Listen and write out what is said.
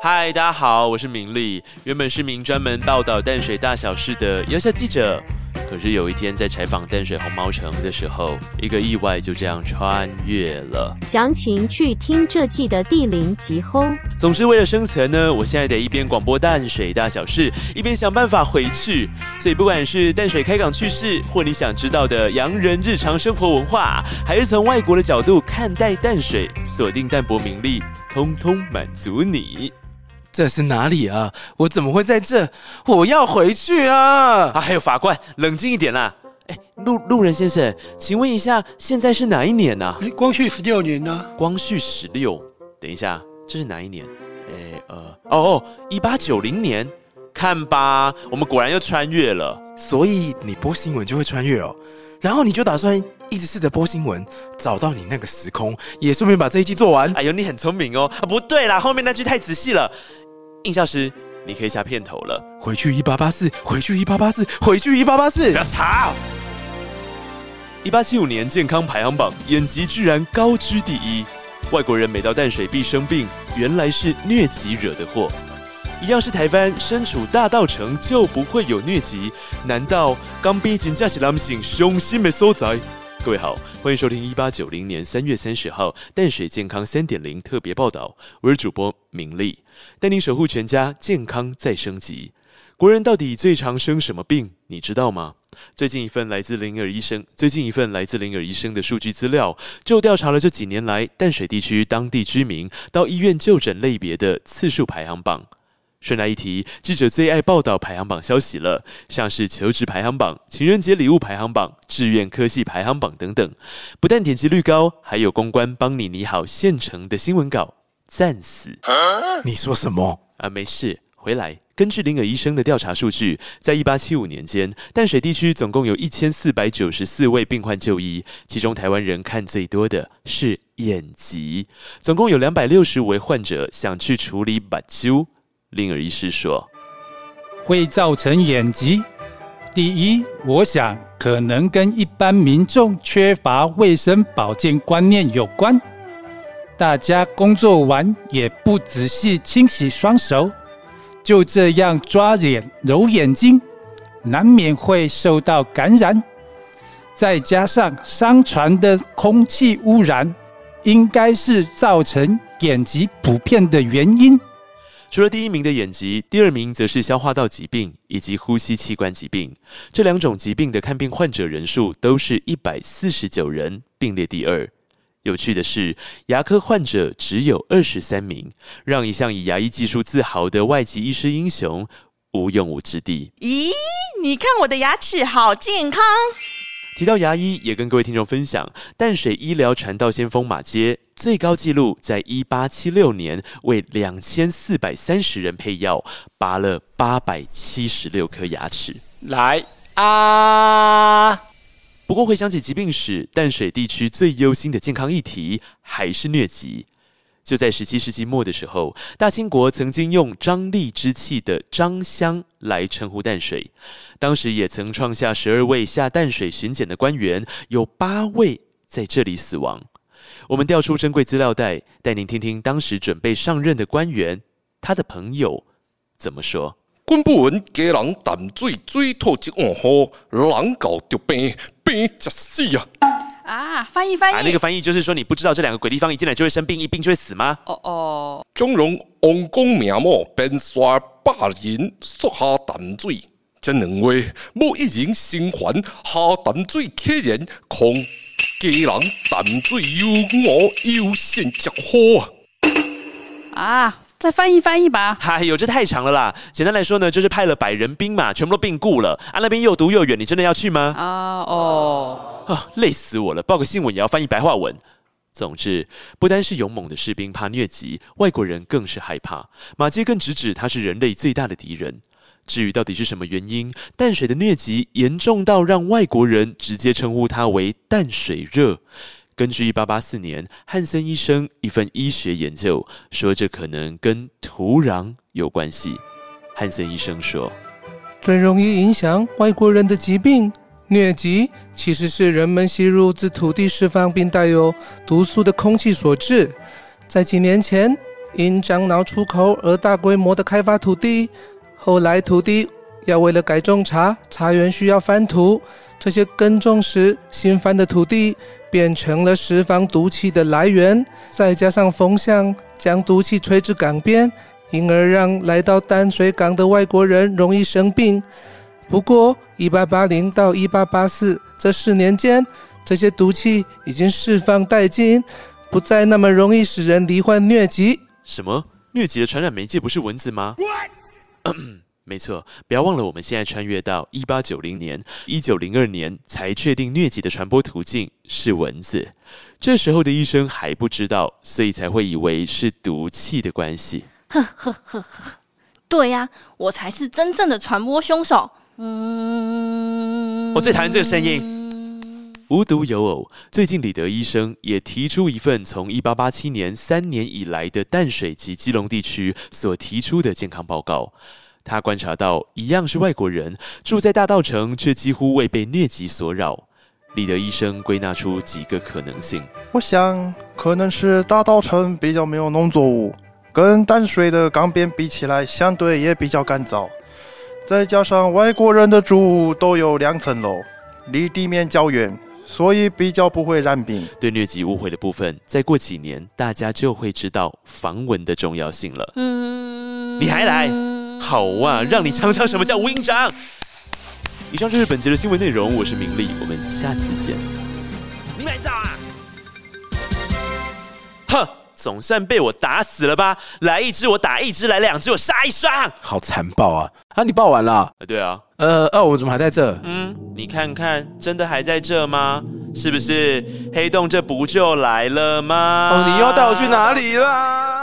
嗨，大家好，我是明丽，原本是名专门报道淡水大小事的优秀记者。可是有一天在采访淡水红毛城的时候，一个意外就这样穿越了。详情去听这季的第零集轰。总之，为了生存呢，我现在得一边广播淡水大小事，一边想办法回去。所以，不管是淡水开港趣事，或你想知道的洋人日常生活文化，还是从外国的角度看待淡水，锁定淡泊名利，通通满足你。这是哪里啊？我怎么会在这？我要回去啊！啊，还有法官，冷静一点啦！哎，路路人先生，请问一下，现在是哪一年呢？哎，光绪十六年呢？光绪十六，等一下，这是哪一年？哎，呃，哦哦，一八九零年。看吧，我们果然又穿越了。所以你播新闻就会穿越哦，然后你就打算一直试着播新闻，找到你那个时空，也顺便把这一季做完。哎呦，你很聪明哦！啊，不对啦，后面那句太仔细了。印象师，你可以下片头了。回去一八八四，回去一八八四，回去一八八四。不要吵！一八七五年健康排行榜，眼疾居然高居第一。外国人每到淡水必生病，原来是疟疾惹的祸。一样是台湾，身处大道城就不会有疟疾？难道刚逼紧驾驶男性雄心的所在？各位好，欢迎收听一八九零年三月三十号淡水健康三点零特别报道。我是主播明丽，带您守护全家健康再升级。国人到底最常生什么病？你知道吗？最近一份来自灵儿医生，最近一份来自灵儿医生的数据资料，就调查了这几年来淡水地区当地居民到医院就诊类别的次数排行榜。顺带一提，记者最爱报道排行榜消息了，像是求职排行榜、情人节礼物排行榜、志愿科系排行榜等等。不但点击率高，还有公关帮你拟好现成的新闻稿，赞死！你说什么啊？没事，回来。根据林尔医生的调查数据，在一八七五年间，淡水地区总共有一千四百九十四位病患就医，其中台湾人看最多的是眼疾，总共有两百六十五位患者想去处理把丘。另儿医师说，会造成眼疾。第一，我想可能跟一般民众缺乏卫生保健观念有关，大家工作完也不仔细清洗双手，就这样抓脸揉眼睛，难免会受到感染。再加上商船的空气污染，应该是造成眼疾普遍的原因。除了第一名的眼疾，第二名则是消化道疾病以及呼吸器官疾病。这两种疾病的看病患者人数都是一百四十九人，并列第二。有趣的是，牙科患者只有二十三名，让一向以牙医技术自豪的外籍医师英雄无用武之地。咦，你看我的牙齿好健康。提到牙医，也跟各位听众分享，淡水医疗传道先锋马街最高纪录，在一八七六年为两千四百三十人配药，拔了八百七十六颗牙齿。来啊！不过回想起疾病史，淡水地区最忧心的健康议题还是疟疾。就在十七世纪末的时候，大清国曾经用张力之气的张香来称呼淡水。当时也曾创下十二位下淡水巡检的官员，有八位在这里死亡。我们调出珍贵资料袋，带您听听当时准备上任的官员他的朋友怎么说。君不闻家人淡水水土一碗好，人搞就病病疾死啊！啊，翻译翻译，那个翻译就是说，你不知道这两个鬼地方一进来就会生病，一病就会死吗？哦哦，中荣王公名末边刷百人缩下淡水，这两位某一人生还下淡水客人，恐家人淡水有我优先着火啊！啊。再翻译翻译吧。嗨，有这太长了啦。简单来说呢，就是派了百人兵嘛，全部都病故了。啊，那边又毒又远，你真的要去吗？啊哦，啊，累死我了！报个新闻也要翻译白话文。总之，不单是勇猛的士兵怕疟疾，外国人更是害怕。马街更直指他是人类最大的敌人。至于到底是什么原因，淡水的疟疾严重到让外国人直接称呼它为淡水热。根据一八八四年汉森医生一份医学研究说，这可能跟土壤有关系。汉森医生说，最容易影响外国人的疾病疟疾，其实是人们吸入自土地释放并带有毒素的空气所致。在几年前，因樟脑出口而大规模的开发土地。后来土地要为了改种茶，茶园需要翻土，这些耕种时新翻的土地变成了释放毒气的来源。再加上风向将毒气吹至港边，因而让来到淡水港的外国人容易生病。不过，一八八零到一八八四这四年间，这些毒气已经释放殆尽，不再那么容易使人罹患疟疾。什么？疟疾的传染媒介不是蚊子吗？没错，不要忘了，我们现在穿越到一八九零年、一九零二年才确定疟疾的传播途径是蚊子。这时候的医生还不知道，所以才会以为是毒气的关系。呵呵呵呵，对呀、我才是真正的传播凶手。嗯，我最讨厌这个声音。无独有偶，最近李德医生也提出一份从一八八七年三年以来的淡水及基隆地区所提出的健康报告。他观察到，一样是外国人，住在大道城，却几乎未被疟疾所扰。李德医生归纳出几个可能性：我想可能是大稻城比较没有农作物，跟淡水的港边比起来，相对也比较干燥。再加上外国人的住屋都有两层楼，离地面较远，所以比较不会染病。对疟疾误会的部分，再过几年大家就会知道防蚊的重要性了。嗯，你还来？好啊，让你尝尝什么叫无影掌。以上就是本节的新闻内容，我是明丽，我们下次见。你买早啊？哼，总算被我打死了吧？来一只我打一只，来两只我杀一双。好残暴啊！啊，你爆完了？啊，对啊，呃，呃，我怎么还在这？嗯，你看看，真的还在这吗？是不是黑洞这不就来了吗？哦，你又要带我去哪里啦？